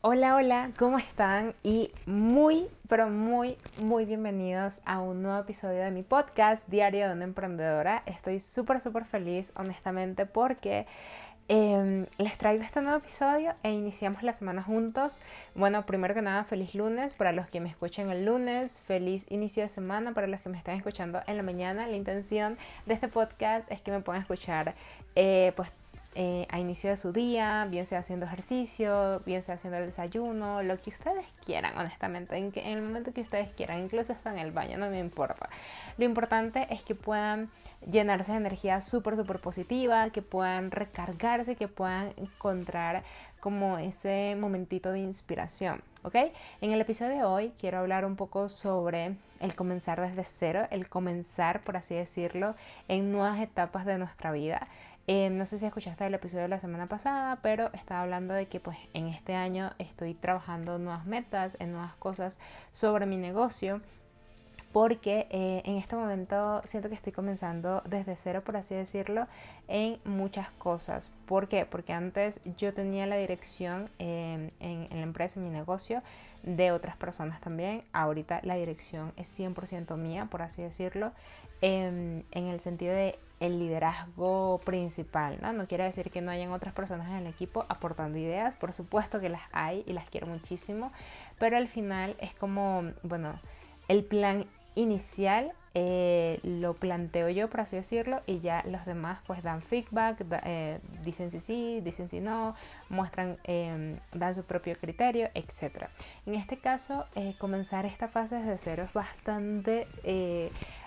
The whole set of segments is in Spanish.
Hola, hola, ¿cómo están? Y muy, pero muy, muy bienvenidos a un nuevo episodio de mi podcast Diario de una Emprendedora. Estoy súper, súper feliz, honestamente, porque em, les traigo este nuevo episodio e iniciamos la semana juntos. Bueno, primero que nada, feliz lunes para los que me escuchan el lunes, feliz inicio de semana para los que me están escuchando en la mañana. La intención de este podcast es que me puedan escuchar, eh, pues eh, a inicio de su día, bien sea haciendo ejercicio, bien sea haciendo el desayuno, lo que ustedes quieran, honestamente, en, que, en el momento que ustedes quieran, incluso hasta en el baño, no me importa. Lo importante es que puedan llenarse de energía súper, súper positiva, que puedan recargarse, que puedan encontrar como ese momentito de inspiración, ¿ok? En el episodio de hoy quiero hablar un poco sobre el comenzar desde cero, el comenzar, por así decirlo, en nuevas etapas de nuestra vida. Eh, no sé si escuchaste el episodio de la semana pasada, pero estaba hablando de que pues en este año estoy trabajando nuevas metas, en nuevas cosas sobre mi negocio, porque eh, en este momento siento que estoy comenzando desde cero, por así decirlo, en muchas cosas. ¿Por qué? Porque antes yo tenía la dirección em, en, la empresa, en mi negocio, de otras personas también. Ahorita la dirección es 100% mía, por así decirlo, en, en el sentido de el liderazgo principal, ¿no? No quiere decir que no hayan otras personas en el equipo aportando ideas, por supuesto que las hay y las quiero muchísimo, pero al final es como, bueno, el plan inicial eh, lo planteo yo, por así decirlo, y ya los demás pues dan feedback, eh, dicen si sí, dicen si no, muestran, em, dan su propio criterio, etc. En este caso, eh, comenzar esta fase desde cero es bastante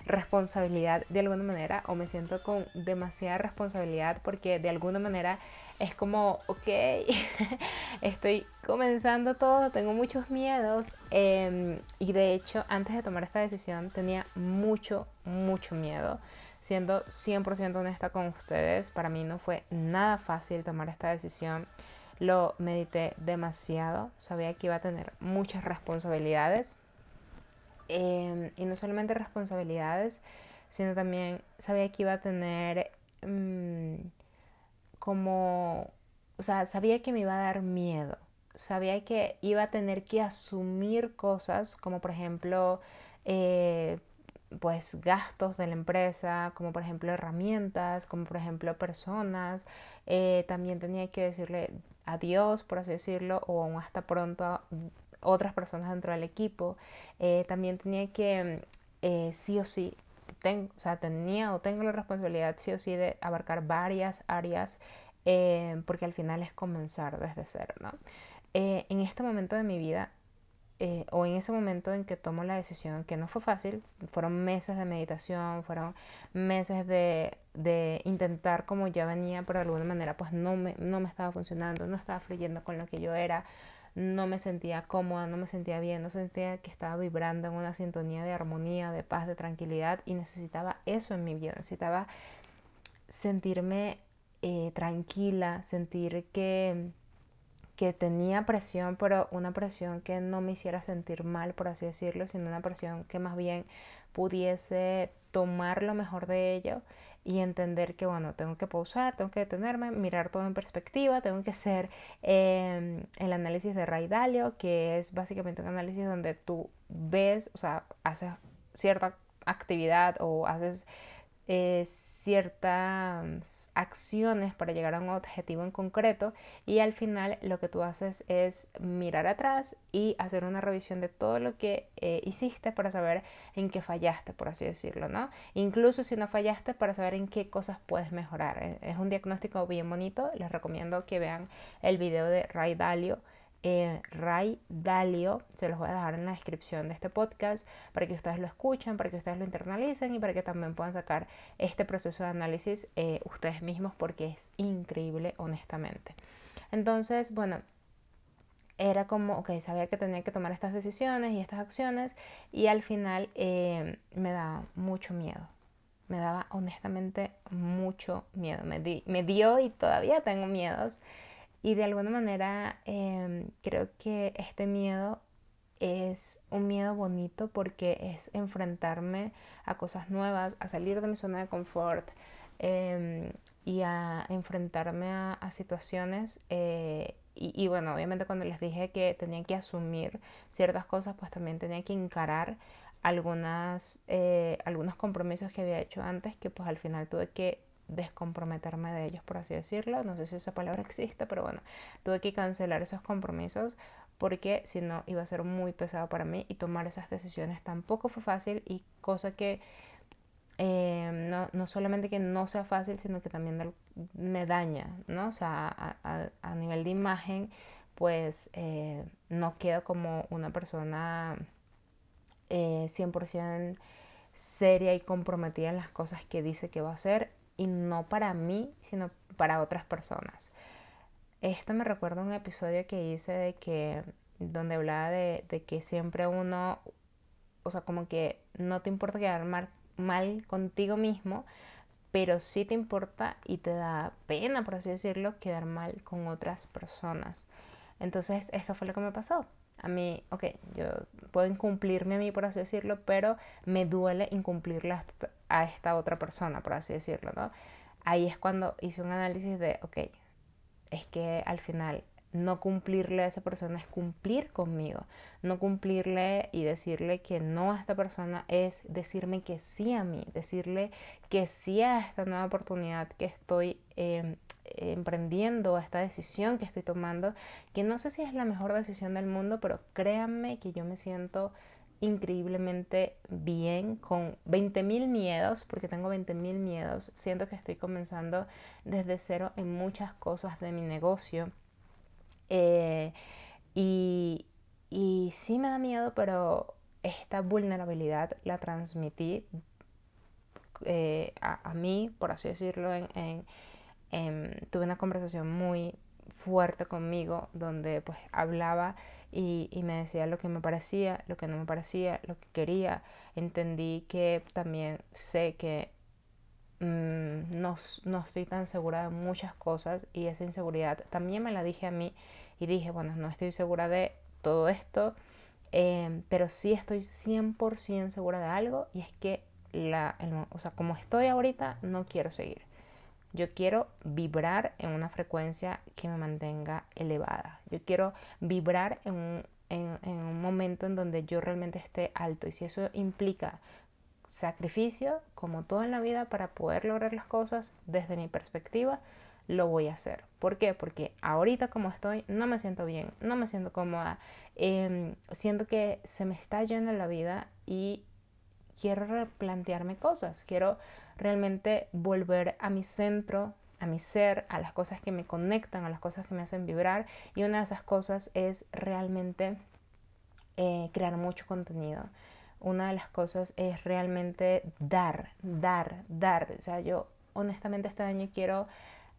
responsabilidad de alguna manera, o me siento con demasiada responsabilidad porque de alguna manera es como, ok, estoy comenzando todo, tengo muchos miedos em, y de hecho antes de tomar esta decisión tenía mucho, mucho miedo. Siendo 100% honesta con ustedes, para mí no fue nada fácil tomar esta decisión. Lo medité demasiado, sabía que iba a tener muchas responsabilidades. Em, y no solamente responsabilidades, sino también sabía que iba a tener... Mm, como, o sea, sabía que me iba a dar miedo, sabía que iba a tener que asumir cosas como por ejemplo, eh, pues gastos de la empresa, como por ejemplo herramientas, como por ejemplo personas, eh, también tenía que decirle adiós, por así decirlo, o hasta pronto a otras personas dentro del equipo, eh, también tenía que sí o sí o sea, tenía o tengo la responsabilidad sí o sí de abarcar varias áreas eh, porque al final es comenzar desde cero, ¿no? Eh, en este momento de mi vida eh, o en ese momento en que tomo la decisión, que no fue fácil, fueron meses de meditación, fueron meses de, de, intentar como ya venía, pero de alguna manera pues no me, no me estaba funcionando, no estaba fluyendo con lo que yo era, no me sentía cómoda, no me sentía bien, no sentía que estaba vibrando en una sintonía de armonía, de paz, de tranquilidad y necesitaba eso en mi vida, necesitaba sentirme eh, tranquila, sentir que, que tenía presión, pero una presión que no me hiciera sentir mal, por así decirlo, sino una presión que más bien pudiese tomar lo mejor de ello y entender que, bueno, tengo que pausar, tengo que detenerme, mirar todo en perspectiva, tengo que hacer em, el análisis de Ray Dalio, que es básicamente un análisis donde tú ves, o sea, haces cierta actividad o haces eh, ciertas acciones para llegar a un objetivo en concreto y al final lo que tú haces es mirar atrás y hacer una revisión de todo lo que eh, hiciste para saber en qué fallaste, por así decirlo, ¿no? Incluso si no fallaste para saber en qué cosas puedes mejorar. Eh, es un diagnóstico bien bonito, les recomiendo que vean el video de Ray Dalio eh, Ray Dalio. Se los voy a dejar en la descripción de este podcast para que ustedes lo escuchen, para que ustedes lo internalicen y para que también puedan sacar este proceso de análisis eh, ustedes mismos porque es increíble honestamente. Entonces, bueno, era como, ok, sabía que tenía que tomar estas decisiones y estas acciones y al final eh, me daba mucho miedo. Me daba honestamente mucho miedo. Me, me dio y todavía tengo miedos y de alguna manera em, creo que este miedo es un miedo bonito porque es enfrentarme a cosas nuevas, a salir de mi zona de confort em, y a enfrentarme a, situaciones eh, y, bueno, obviamente cuando les dije que tenía que asumir ciertas cosas, pues también tenía que encarar algunas, eh, algunos compromisos que había hecho antes que pues al final tuve que descomprometerme de ellos, por así decirlo. No sé si esa palabra existe, pero bueno, tuve que cancelar esos compromisos porque si no iba a ser muy pesado para mí y tomar esas decisiones tampoco fue fácil y cosa que eh, no, no, solamente que no sea fácil, sino que también me daña, ¿no? O sea, a, nivel de imagen, pues eh, no quedo como una persona eh, 100% seria y comprometida en las cosas que dice que va a hacer y no para mí, sino para otras personas. Esto me recuerda un episodio que hice de que, donde hablaba de, de que siempre uno, o sea, como que no te importa quedar mal mal contigo mismo, pero sí te importa y te da pena, por así decirlo, quedar mal con otras personas. Entonces, esto fue lo que me pasó. A mí, ok, yo puedo incumplirme a mí, por así decirlo, pero me duele incumplirle a esta otra persona, por así decirlo, ¿no? Ahí es cuando hice un análisis de, ok, es que al final no cumplirle a esa persona es cumplir conmigo. No cumplirle y decirle que no a esta persona es decirme que sí a mí, decirle que sí a esta nueva oportunidad que estoy em, emprendiendo, a esta decisión que estoy tomando, que no sé si es la mejor decisión del mundo, pero créanme que yo me siento increíblemente bien con 20.000 miedos, porque tengo 20.000 miedos, siento que estoy comenzando desde cero en muchas cosas de mi negocio. Eh, y, y sí me da miedo, pero esta vulnerabilidad la transmití eh, a, mí, por así decirlo, tuve una conversación muy fuerte conmigo donde pues hablaba y, me decía lo que me parecía, lo que no me parecía, lo que quería. Entendí que también sé que Mm, no, no, estoy tan segura de muchas cosas y esa inseguridad también me la dije a mí y dije, bueno, no estoy segura de todo esto, em, pero sí estoy 100% segura de algo y es que, la, o sea, como estoy ahorita, no quiero seguir. Yo quiero vibrar en una frecuencia que me mantenga elevada. Yo quiero vibrar en un, en, un momento en donde yo realmente esté alto. Y si eso implica sacrificio, como todo en la vida, para poder lograr las cosas, desde mi perspectiva, lo voy a hacer. ¿Por qué? Porque ahorita como estoy, no me siento bien, no me siento cómoda, eh, siento que se me está yendo la vida y quiero replantearme cosas, quiero realmente volver a mi centro, a mi ser, a las cosas que me conectan, a las cosas que me hacen vibrar y una de esas cosas es realmente eh, crear mucho contenido una de las cosas es realmente dar, dar, dar. O sea, yo honestamente este año quiero,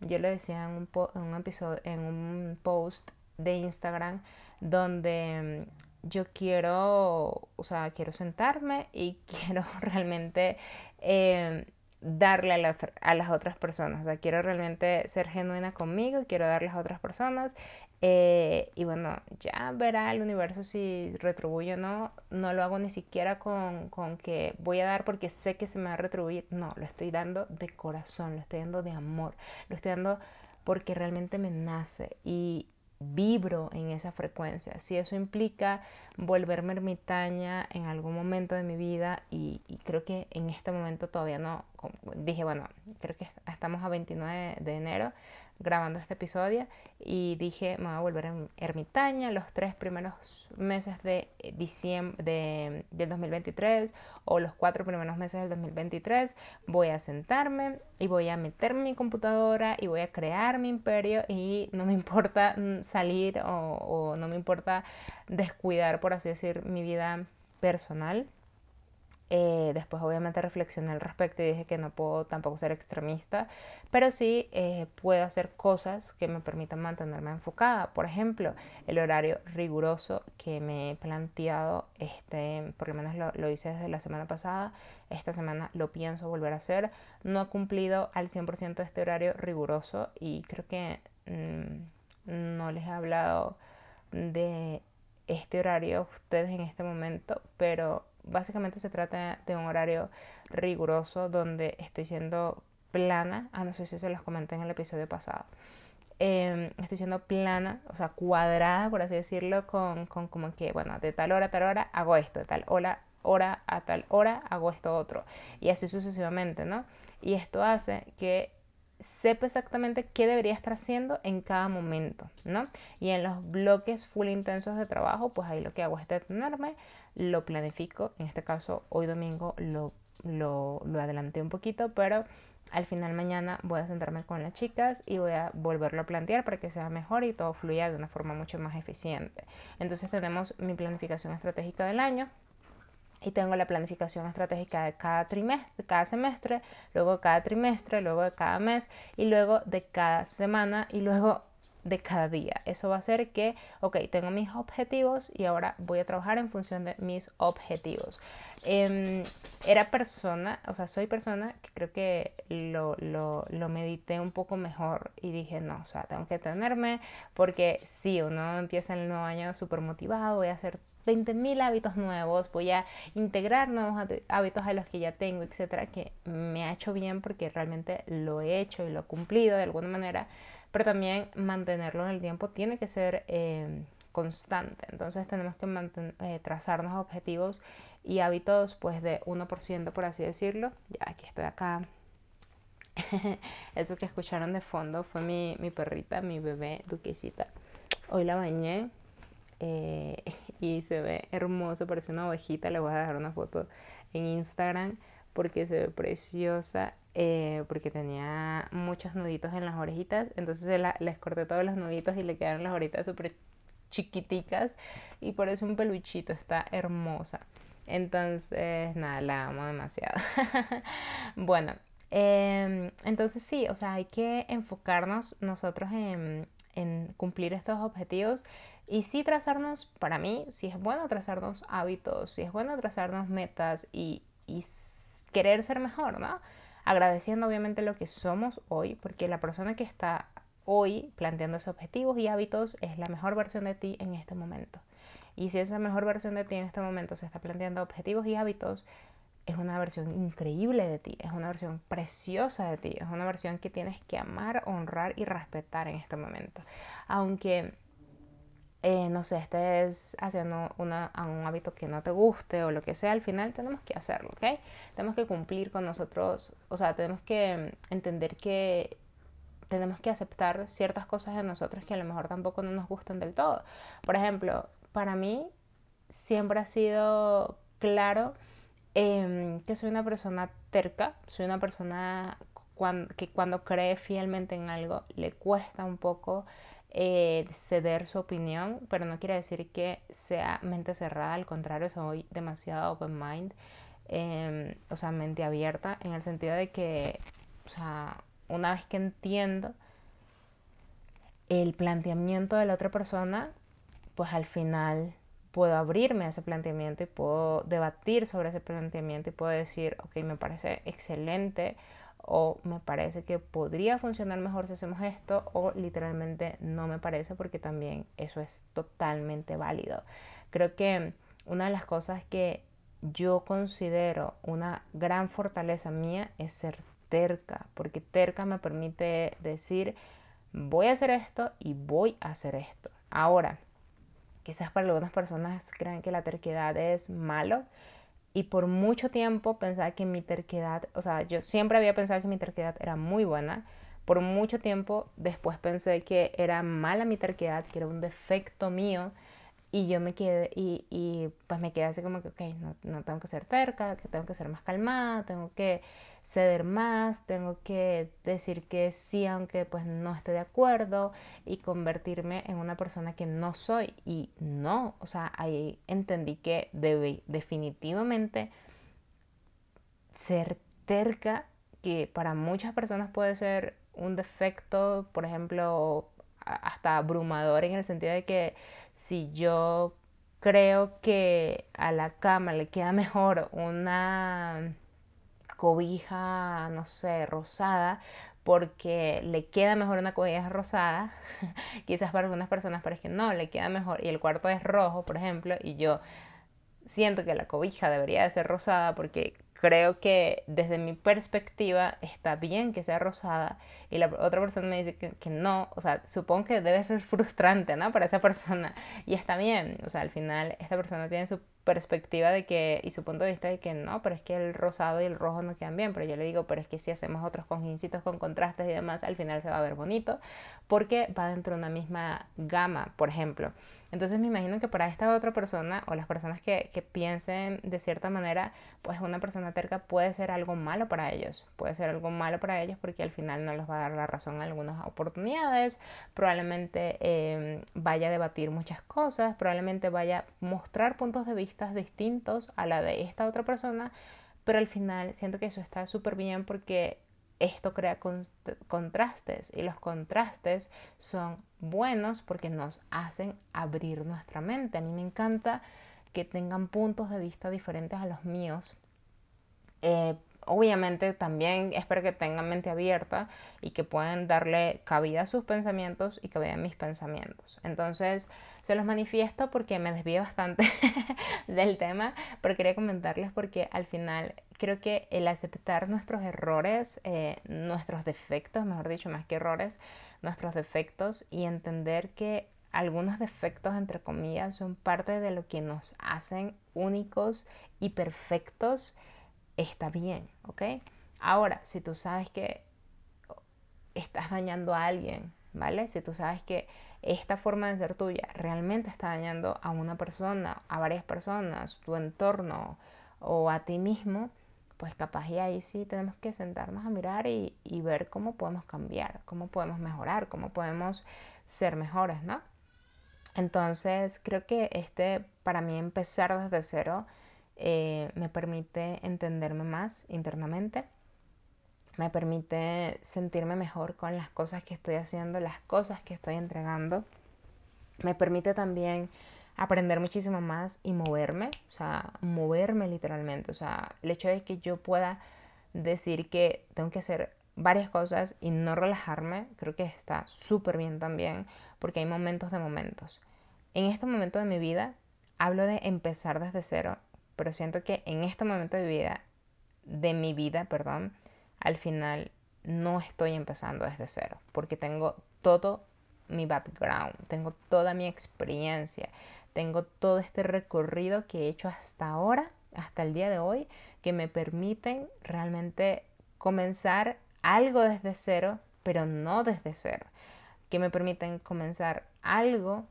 yo le decía en un, en un episodio, en un post de Instagram donde yo quiero, o sea, quiero sentarme y quiero realmente eh, darle a, a, las otras personas. O sea, quiero realmente ser genuina conmigo, quiero darle a otras personas eh, y bueno, ya verá el universo si retribuyo o no. No lo hago ni siquiera con, con, que voy a dar porque sé que se me va a retribuir. No, lo estoy dando de corazón, lo estoy dando de amor, lo estoy dando porque realmente me nace y vibro en esa frecuencia. Si eso implica volverme ermitaña en algún momento de mi vida y, creo que en este momento todavía no, dije, bueno, creo que estamos a 29 de enero, grabando este episodio y dije, me voy a volver ermitaña los tres primeros meses de eh, diciembre de, del 2023 o los cuatro primeros meses del 2023 voy a sentarme y voy a meterme en mi computadora y voy a crear mi imperio y no me importa mm, salir o, o no me importa descuidar, por así decir, mi vida personal eh, después obviamente reflexioné al respecto y dije que no puedo tampoco ser extremista, pero sí eh, puedo hacer cosas que me permitan mantenerme enfocada. Por ejemplo, el horario riguroso que me he planteado, este, por lo menos lo, hice desde la semana pasada, esta semana lo pienso volver a hacer. No he cumplido al 100% de este horario riguroso y creo que mm, no les he hablado de este horario a ustedes en este momento, pero básicamente se trata de un horario riguroso donde estoy siendo plana. Ah, no sé si se los comenté en el episodio pasado. em, estoy siendo plana, o sea, cuadrada, por así decirlo, con, con como que, bueno, de tal hora a tal hora hago esto, de tal hora, hora a tal hora hago esto otro. Y así sucesivamente, ¿no? Y esto hace que sepa exactamente qué debería estar haciendo en cada momento, ¿no? Y en los bloques full intensos de trabajo, pues ahí lo que hago es detenerme, lo planifico, en este caso hoy domingo lo, lo, lo adelanté un poquito, pero al final mañana voy a sentarme con las chicas y voy a volverlo a plantear para que sea mejor y todo fluya de una forma mucho más eficiente. Entonces tenemos mi planificación estratégica del año, y tengo la planificación estratégica de cada trimestre, cada semestre, luego de cada trimestre, luego de cada mes y luego de cada semana y luego de cada día. Eso va a hacer que, ok, tengo mis objetivos y ahora voy a trabajar en función de mis objetivos. Em, era persona, o sea, soy persona que creo que lo, lo, lo, medité un poco mejor y dije, no, o sea, tengo que tenerme porque si uno empieza el nuevo año súper motivado, voy a hacer 20.000 hábitos nuevos, voy a integrar nuevos hábitos a los que ya tengo, etcétera, que me ha hecho bien porque realmente lo he hecho y lo he cumplido de alguna manera, pero también mantenerlo en el tiempo tiene que ser eh, constante. Entonces tenemos que eh, trazarnos objetivos y hábitos pues de 1% por así decirlo. Ya aquí estoy acá. Eso que escucharon de fondo fue mi, mi perrita, mi bebé duquesita. Hoy la bañé, eh, y se ve hermoso, parece una ovejita. Le voy a dejar una foto en Instagram porque se ve preciosa, eh, porque tenía muchos nuditos en las orejitas. Entonces les corté todos los nuditos y le quedaron las orejitas súper chiquiticas y por eso un peluchito, está hermosa. Entonces, nada, la amo demasiado. bueno, em, entonces sí, o sea, hay que enfocarnos nosotros en cumplir estos objetivos y sí trazarnos, para mí, si es bueno trazarnos hábitos, si es bueno trazarnos metas y, querer ser mejor, ¿no? Agradeciendo obviamente lo que somos hoy, porque la persona que está hoy planteando esos objetivos y hábitos es la mejor versión de ti en este momento. Y si esa mejor versión de ti en este momento se está planteando objetivos y hábitos, es una versión increíble de ti, es una versión preciosa de ti, es una versión que tienes que amar, honrar y respetar en este momento. Aunque eh, no sé, estés haciendo una, un hábito que no te guste o lo que sea, al final tenemos que hacerlo, ¿ok? Tenemos que cumplir con nosotros, o sea, tenemos que entender que tenemos que aceptar ciertas cosas de nosotros que a lo mejor tampoco no nos gustan del todo. Por ejemplo, para mí siempre ha sido claro em, que soy una persona terca, soy una persona que cuando cree fielmente en algo le cuesta un poco eh, ceder su opinión, pero no quiere decir que sea mente cerrada, al contrario, soy demasiado open mind, em, o sea, mente abierta, en el sentido de que, o sea, una vez que entiendo el planteamiento de la otra persona, pues al final puedo abrirme a ese planteamiento y puedo debatir sobre ese planteamiento y puedo decir, ok, me parece excelente o me parece que podría funcionar mejor si hacemos esto o literalmente no me parece porque también eso es totalmente válido. Creo que una de las cosas que yo considero una gran fortaleza mía es ser terca, porque terca me permite decir voy a hacer esto y voy a hacer esto. Ahora, quizás para algunas personas crean que la terquedad es malo, y por mucho tiempo pensaba que mi terquedad, o sea, yo siempre había pensado que mi terquedad era muy buena. Por mucho tiempo después pensé que era mala mi terquedad, que era un defecto mío. Y yo me quedé, y, y pues me quedé así como que, ok, no, no tengo que ser terca, que tengo que ser más calmada, tengo que ceder más, tengo que decir que sí aunque pues no esté de acuerdo y convertirme en una persona que no soy. Y no, o sea, ahí entendí que debe definitivamente ser terca, que para muchas personas puede ser un defecto, por ejemplo, hasta abrumador en el sentido de que si yo creo que a la cama le queda mejor una cobija, no sé, rosada, porque le queda mejor una cobija rosada, quizás para algunas personas parece que no, le queda mejor, y el cuarto es rojo, por ejemplo, y yo siento que la cobija debería de ser rosada porque creo que desde mi perspectiva está bien que sea rosada y la otra persona me dice que, que, no, o sea, supongo que debe ser frustrante, ¿no? Para esa persona y está bien, o sea, al final esta persona tiene su perspectiva de que y su punto de vista de que no, pero es que el rosado y el rojo no quedan bien, pero yo le digo, pero es que si hacemos otros conjincitos con contrastes y demás, al final se va a ver bonito porque va dentro de una misma gama, por ejemplo. Entonces me imagino que para esta otra persona o las personas que, que, piensen de cierta manera, pues una persona terca puede ser algo malo para ellos. Puede ser algo malo para ellos porque al final no les va a dar la razón en algunas oportunidades, probablemente eh, vaya a debatir muchas cosas, probablemente vaya a mostrar puntos de vista distintos a la de esta otra persona, pero al final siento que eso está súper bien porque esto crea contrastes y los contrastes son buenos porque nos hacen abrir nuestra mente. A mí me encanta que tengan puntos de vista diferentes a los míos. Eh, obviamente también espero que tengan mente abierta y que puedan darle cabida a sus pensamientos y cabida a mis pensamientos. Entonces se los manifiesto porque me desvío bastante del tema, pero quería comentarles porque al final creo que el aceptar nuestros errores, eh, nuestros defectos, mejor dicho, más que errores, nuestros defectos y entender que algunos defectos, entre comillas, son parte de lo que nos hacen únicos y perfectos, está bien, ¿ok? Ahora, si tú sabes que estás dañando a alguien, ¿vale? Si tú sabes que esta forma de ser tuya realmente está dañando a una persona, a varias personas, tu entorno o a ti mismo, pues capaz y ahí sí tenemos que sentarnos a mirar y, ver cómo podemos cambiar, cómo podemos mejorar, cómo podemos ser mejores, ¿no? Entonces creo que este, para mí empezar desde cero eh, me permite entenderme más internamente, me permite sentirme mejor con las cosas que estoy haciendo, las cosas que estoy entregando, me permite también aprender muchísimo más y moverme, o sea, moverme literalmente, o sea, el hecho de que yo pueda decir que tengo que hacer varias cosas y no relajarme, creo que está súper bien también, porque hay momentos de momentos. En este momento de mi vida hablo de empezar desde cero, pero siento que en este momento de vida, de mi vida, perdón, al final no estoy empezando desde cero, porque tengo todo mi background, tengo toda mi experiencia, tengo todo este recorrido que he hecho hasta ahora, hasta el día de hoy, que me permiten realmente comenzar algo desde cero, pero no desde cero. Que me permiten comenzar algo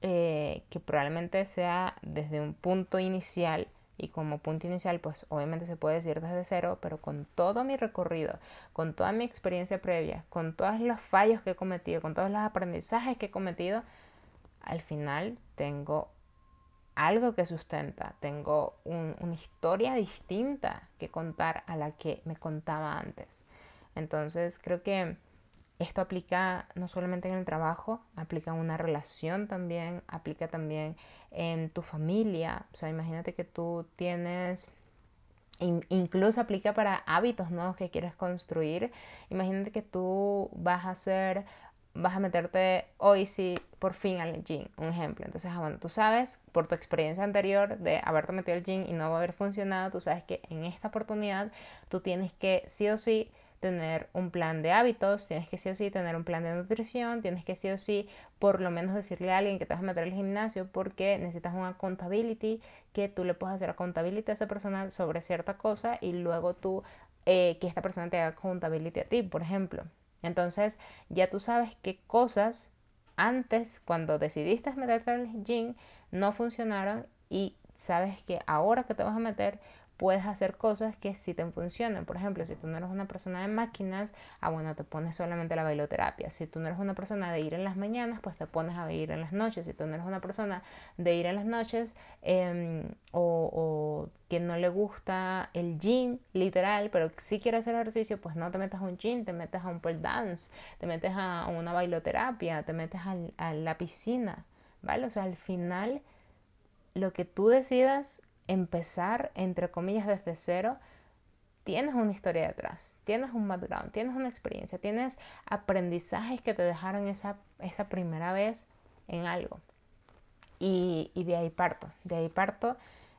eh, que probablemente sea desde un punto inicial y como punto inicial pues obviamente se puede decir desde cero, pero con todo mi recorrido, con toda mi experiencia previa, con todos los fallos que he cometido, con todos los aprendizajes que he cometido, al final tengo algo que sustenta, tengo una historia distinta que contar a la que me contaba antes. Entonces creo que esto aplica no solamente en el trabajo, aplica en una relación también, aplica también en tu familia. O sea, imagínate que tú tienes incluso aplica para hábitos nuevos que quieres construir. Imagínate que tú vas a hacer vas a meterte hoy sí por fin al gym, un ejemplo. Entonces, ah, bueno, tú sabes por tu experiencia anterior de haberte metido al gym y no haber funcionado, tú sabes que en esta oportunidad tú tienes que sí o sí tener un plan de hábitos, tienes que sí o sí tener un plan de nutrición, tienes que sí o sí por lo menos decirle a alguien que te vas a meter al gimnasio porque necesitas una accountability, que tú le puedas hacer accountability a esa persona sobre cierta cosa y luego tú eh, que esta persona te haga accountability a ti, por ejemplo. Entonces ya tú sabes qué cosas antes, cuando decidiste meterte al gym, no funcionaron y sabes que ahora que te vas a meter puedes hacer cosas que sí te funcionan. Por ejemplo, si tú no eres una persona de máquinas, ah, bueno, te pones solamente la bailoterapia. Si tú no eres una persona de ir en las mañanas, pues te pones a ir en las noches. Si tú no eres una persona de ir en las noches em, o, que no le gusta el gym, literal, pero sí quiere hacer ejercicio, pues no te metas a un gym, te metes a un pole dance, te metes a una bailoterapia, te metes a la piscina, ¿vale? O sea, al final, lo que tú decidas empezar, entre comillas, desde cero, tienes una historia detrás, tienes un background, tienes una experiencia, tienes aprendizajes que te dejaron esa, esa primera vez en algo. Y, de ahí parto, de ahí parto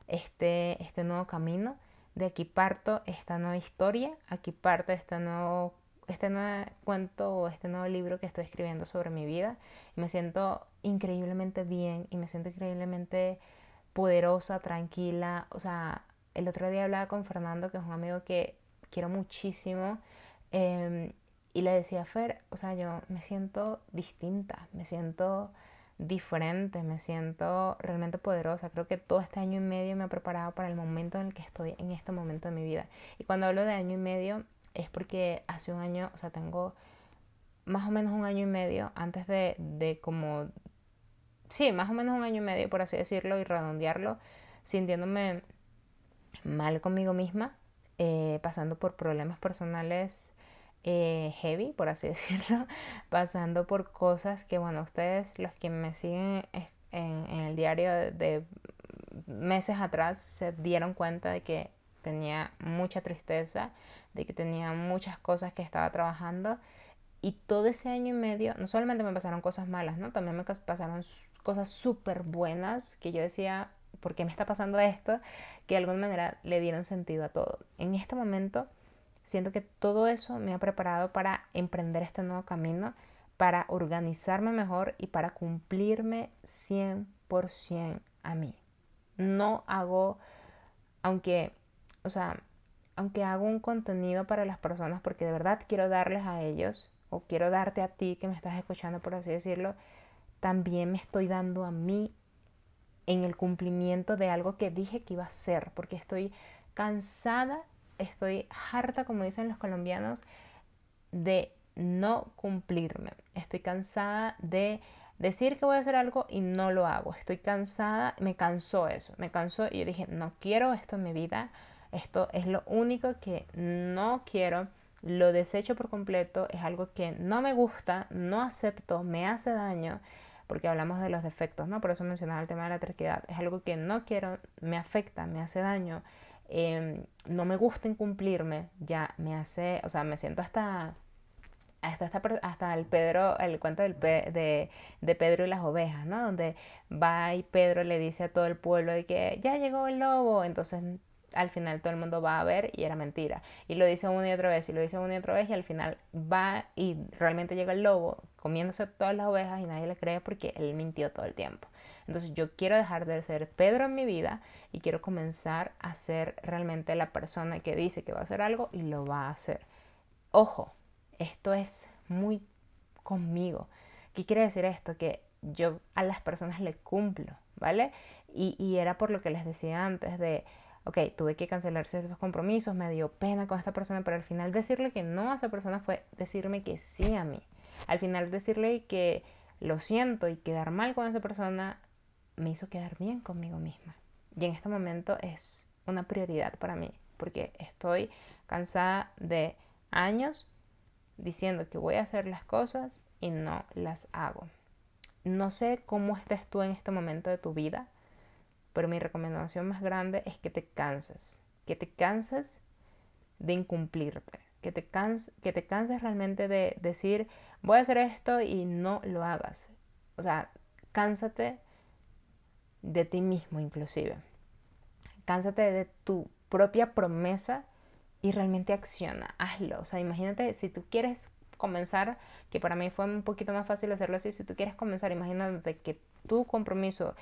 este, este nuevo camino de aquí parto esta nueva historia, aquí parte este nuevo, este nuevo cuento o este nuevo libro que estoy escribiendo sobre mi vida. me siento increíblemente bien y me siento increíblemente poderosa, tranquila. O sea, el otro día hablaba con Fernando, que es un amigo que quiero muchísimo. Em, y le decía, Fer, o sea, yo me siento distinta, me siento diferente, me siento realmente poderosa. Creo que todo este año y medio me ha preparado para el momento en el que estoy en este momento de mi vida. Y cuando hablo de año y medio es porque hace un año, o sea, tengo más o menos un año y medio antes de, de como, sí, más o menos un año y medio, por así decirlo, y redondearlo, sintiéndome mal conmigo misma, eh, pasando por problemas personales eh, heavy, por así decirlo, pasando por cosas que, bueno, ustedes, los que me siguen en, el diario de, meses atrás, se dieron cuenta de que tenía mucha tristeza, de que tenía muchas cosas que estaba trabajando. Y todo ese año y medio, no solamente me pasaron cosas malas, ¿no? También me pasaron cosas súper buenas que yo decía, ¿por qué me está pasando esto? Que de alguna manera le dieron sentido a todo. En este momento Siento que todo eso me ha preparado para emprender este nuevo camino, para organizarme mejor y para cumplirme 100% a mí. No hago, aunque, o sea, aunque hago un contenido para las personas porque de verdad quiero darles a ellos o quiero darte a ti que me estás escuchando, por así decirlo, también me estoy dando a mí en el cumplimiento de algo que dije que iba a hacer, porque estoy cansada estoy harta, como dicen los colombianos, de no cumplirme. Estoy cansada de decir que voy a hacer algo y no lo hago. Estoy cansada, me cansó eso, me cansó y yo dije, no quiero esto en mi vida. Esto es lo único que no quiero. Lo desecho por completo, es algo que no me gusta, no acepto, me hace daño, porque hablamos de los defectos, ¿no? Por eso mencionaba el tema de la terquedad. Es algo que no quiero, me afecta, me hace daño, Em, no me gusta incumplirme, ya me hace, o sea, me siento hasta, hasta, hasta, el Pedro, el cuento del de, de, Pedro y las ovejas, ¿no? Donde va y Pedro le dice a todo el pueblo de que ya llegó el lobo, entonces al final todo el mundo va a ver y era mentira. Y lo dice una y otra vez, y lo dice una y otra vez, y al final va y realmente llega el lobo comiéndose todas las ovejas y nadie le cree porque él mintió todo el tiempo. Entonces yo quiero dejar de ser Pedro en mi vida y quiero comenzar a ser realmente la persona que dice que va a hacer algo y lo va a hacer. Ojo, esto es muy conmigo. ¿Qué quiere decir esto? Que yo a las personas le cumplo, ¿vale? Y, y era por lo que les decía antes de, ok, tuve que cancelar ciertos compromisos, me dio pena con esta persona, pero al final decirle que no a esa persona fue decirme que sí a mí. Al final decirle que lo siento y quedar mal con esa persona me hizo quedar bien conmigo misma. Y en este momento es una prioridad para mí, porque estoy cansada de años diciendo que voy a hacer las cosas y no las hago. No sé cómo estés tú en este momento de tu vida, pero mi recomendación más grande es que te canses, que te canses de incumplirte, que te, que te canses realmente de decir voy a hacer esto y no lo hagas. O sea, cánsate de ti mismo inclusive. Cánsate de tu propia promesa y realmente acciona, hazlo. O sea, imagínate si tú quieres comenzar, que para mí fue un poquito más fácil hacerlo así, si tú quieres comenzar, imagínate que tu compromiso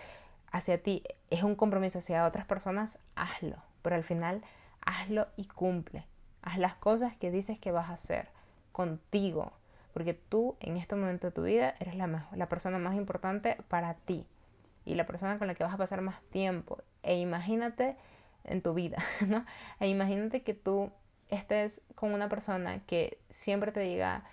hacia ti es un compromiso hacia otras personas, hazlo. Pero al final, hazlo y cumple. Haz las cosas que dices que vas a hacer contigo. Porque tú en este momento de tu vida eres la, la persona más importante para ti y la persona con la que vas a pasar más tiempo. E imagínate en tu vida, ¿no? E imagínate que tú estés con una persona que siempre te diga,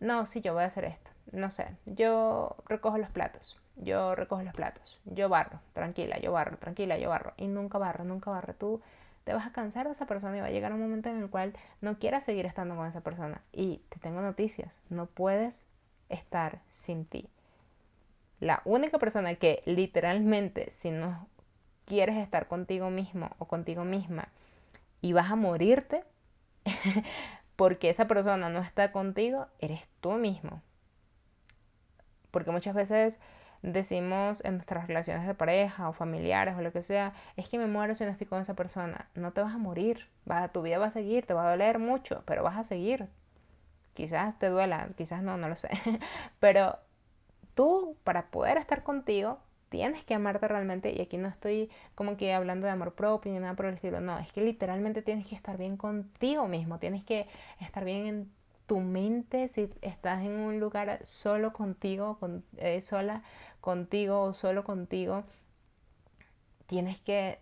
no, sí, yo voy a hacer esto. No sé, yo recojo los platos, yo recojo los platos, yo barro, tranquila, yo barro, tranquila, yo barro. Y nunca barro, nunca barro. Tú te vas a cansar de esa persona y va a llegar un momento en el cual no quieras seguir estando con esa persona. Y te tengo noticias, no puedes estar sin ti. La única persona que literalmente, si no quieres estar contigo mismo o contigo misma y vas a morirte porque esa persona no está contigo, eres tú mismo. Porque muchas veces decimos en nuestras relaciones de pareja o familiares o lo que sea, es que me muero si no estoy con esa persona. No te vas a morir, va, tu vida va a seguir, te va a doler mucho, pero vas a seguir. Quizás te duela, quizás no, no lo sé. pero tú, para poder estar contigo, tienes que amarte realmente. Y aquí no estoy como que hablando de amor propio ni nada por el estilo. No, es que literalmente tienes que estar bien contigo mismo. Tienes que estar bien en tu mente, si estás en un lugar solo contigo, con, eh, sola contigo o solo contigo, tienes que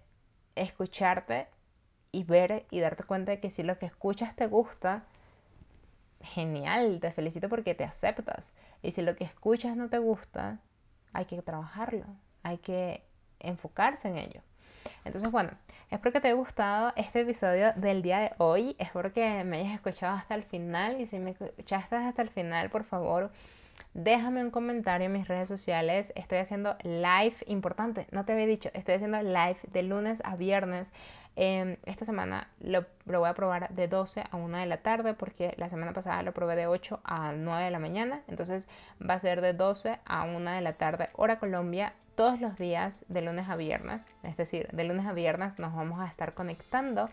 escucharte y ver y darte cuenta de que si lo que escuchas te gusta, genial, te felicito porque te aceptas. Y si lo que escuchas no te gusta, hay que trabajarlo, hay que enfocarse en ello. Entonces, bueno, espero que te haya gustado este episodio del día de hoy. Espero que me hayas escuchado hasta el final. Y si me escuchaste hasta el final, por favor, déjame un comentario en mis redes sociales. Estoy haciendo live, importante, no te había dicho, estoy haciendo live de lunes a viernes. Em, esta semana lo, lo, voy a probar de 12 a 1 de la tarde porque la semana pasada lo probé de 8 a 9 de la mañana. Entonces va a ser de 12 a 1 de la tarde, hora Colombia, todos los días de lunes a viernes. Es decir, de lunes a viernes nos vamos a estar conectando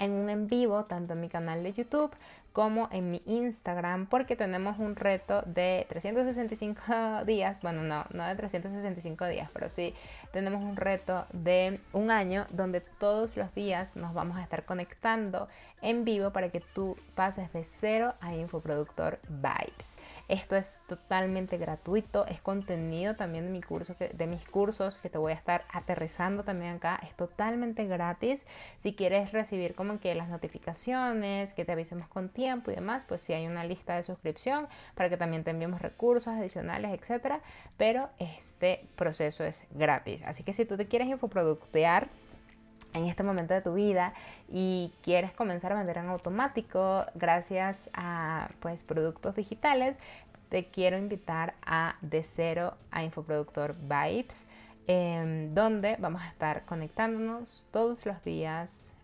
en un en vivo, tanto en mi canal de YouTube como en mi Instagram, porque tenemos un reto de 365 días, bueno, no, no de 365 días, pero sí tenemos un reto de un año donde todos los días nos vamos a estar conectando en vivo para que tú pases de cero a infoproductor vibes. Esto es totalmente gratuito, es contenido también de, mi curso, de mis cursos que te voy a estar aterrizando también acá. Es totalmente gratis. Si quieres recibir como que las notificaciones, que te avisemos con tiempo y demás, pues sí hay una lista de suscripción para que también te enviemos recursos adicionales, etcétera. Pero este proceso es gratis. Así que si tú te quieres infoproductear, en este momento de tu vida y quieres comenzar a vender en automático gracias a pues productos digitales, te quiero invitar a De Cero a Infoproductor Vibes, em, donde vamos a estar conectándonos todos los días,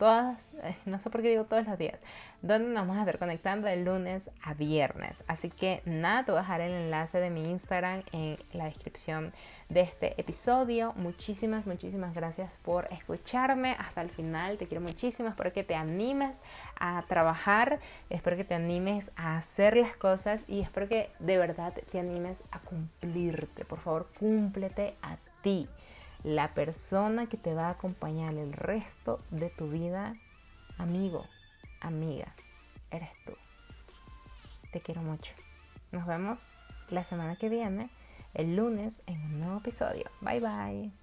todas, no sé por qué digo todos los días, donde nos vamos a estar conectando de lunes a viernes. Así que nada, te voy a dejar el enlace de mi Instagram en la descripción de este episodio. Muchísimas, muchísimas gracias por escucharme hasta el final. Te quiero muchísimo. Espero que te animes a trabajar. Espero que te animes a hacer las cosas y espero que de verdad te animes a cumplirte. Por favor, cúmplete a ti. La persona que te va a acompañar el resto de tu vida, amigo, amiga, eres tú. Te quiero mucho. Nos vemos la semana que viene el lunes en un nuevo episodio. Bye bye.